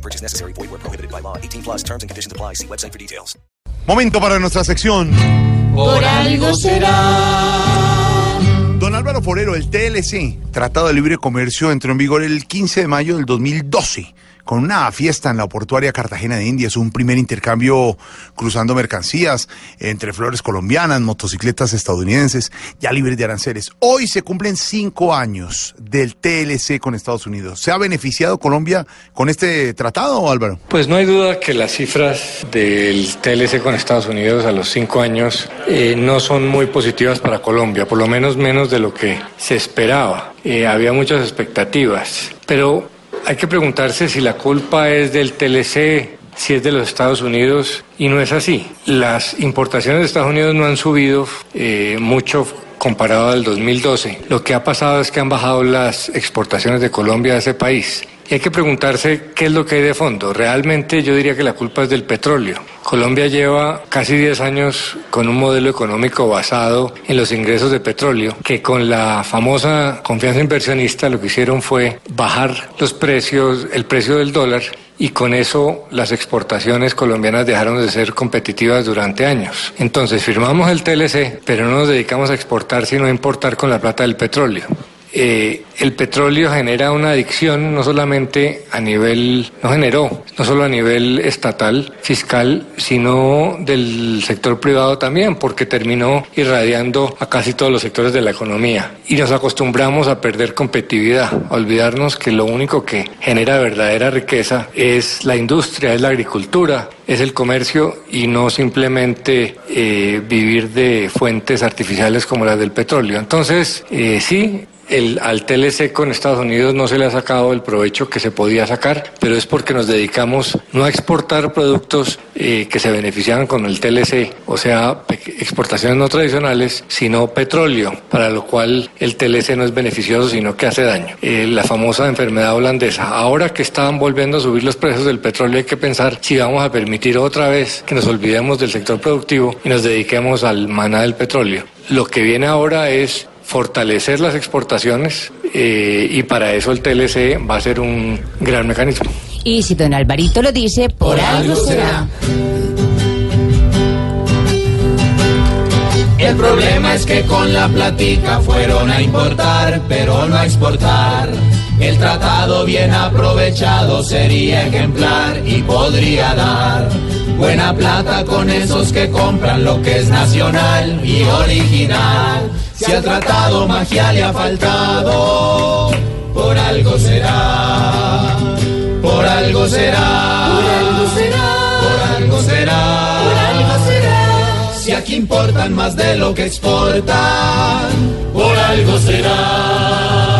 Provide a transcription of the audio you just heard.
No purchase necessary. Void where prohibited by law. 18 plus terms and conditions apply. See website for details. Momento para nuestra sección. Por algo será. Don Álvaro Forero, el TLC, Tratado de Libre Comercio, entró en vigor el 15 de mayo del 2012 con una fiesta en la portuaria Cartagena de Indias, un primer intercambio cruzando mercancías entre flores colombianas, motocicletas estadounidenses, ya libres de aranceles. Hoy se cumplen cinco años del TLC con Estados Unidos. ¿Se ha beneficiado Colombia con este tratado, Álvaro? Pues no hay duda que las cifras del TLC con Estados Unidos a los cinco años eh, no son muy positivas para Colombia, por lo menos menos de lo que se esperaba. Eh, había muchas expectativas, pero hay que preguntarse si la culpa es del TLC, si es de los Estados Unidos, y no es así. Las importaciones de Estados Unidos no han subido eh, mucho comparado al 2012. Lo que ha pasado es que han bajado las exportaciones de Colombia a ese país. Y hay que preguntarse qué es lo que hay de fondo. Realmente yo diría que la culpa es del petróleo. Colombia lleva casi 10 años con un modelo económico basado en los ingresos de petróleo, que con la famosa confianza inversionista lo que hicieron fue bajar los precios, el precio del dólar y con eso las exportaciones colombianas dejaron de ser competitivas durante años. Entonces firmamos el TLC, pero no nos dedicamos a exportar sino a importar con la plata del petróleo. Eh, el petróleo genera una adicción no solamente a nivel, no generó, no solo a nivel estatal, fiscal, sino del sector privado también, porque terminó irradiando a casi todos los sectores de la economía. Y nos acostumbramos a perder competitividad, a olvidarnos que lo único que genera verdadera riqueza es la industria, es la agricultura, es el comercio y no simplemente eh, vivir de fuentes artificiales como las del petróleo. Entonces, eh, sí, el, al TLC con Estados Unidos no se le ha sacado el provecho que se podía sacar, pero es porque nos dedicamos no a exportar productos eh, que se beneficiaban con el TLC, o sea, exportaciones no tradicionales, sino petróleo, para lo cual el TLC no es beneficioso, sino que hace daño. Eh, la famosa enfermedad holandesa. Ahora que estaban volviendo a subir los precios del petróleo, hay que pensar si vamos a permitir otra vez que nos olvidemos del sector productivo y nos dediquemos al maná del petróleo. Lo que viene ahora es fortalecer las exportaciones eh, y para eso el TLC va a ser un gran mecanismo. Y si don Alvarito lo dice, por, algo será. El problema es que con la platica fueron a importar, pero no a exportar. El tratado bien aprovechado sería ejemplar y podría dar buena plata con esos que compran lo que es nacional y original. Si al tratado magia le ha faltado, por algo será, por algo será, por algo será, por algo será, por algo será. Si aquí importan más de lo que exportan, por algo será.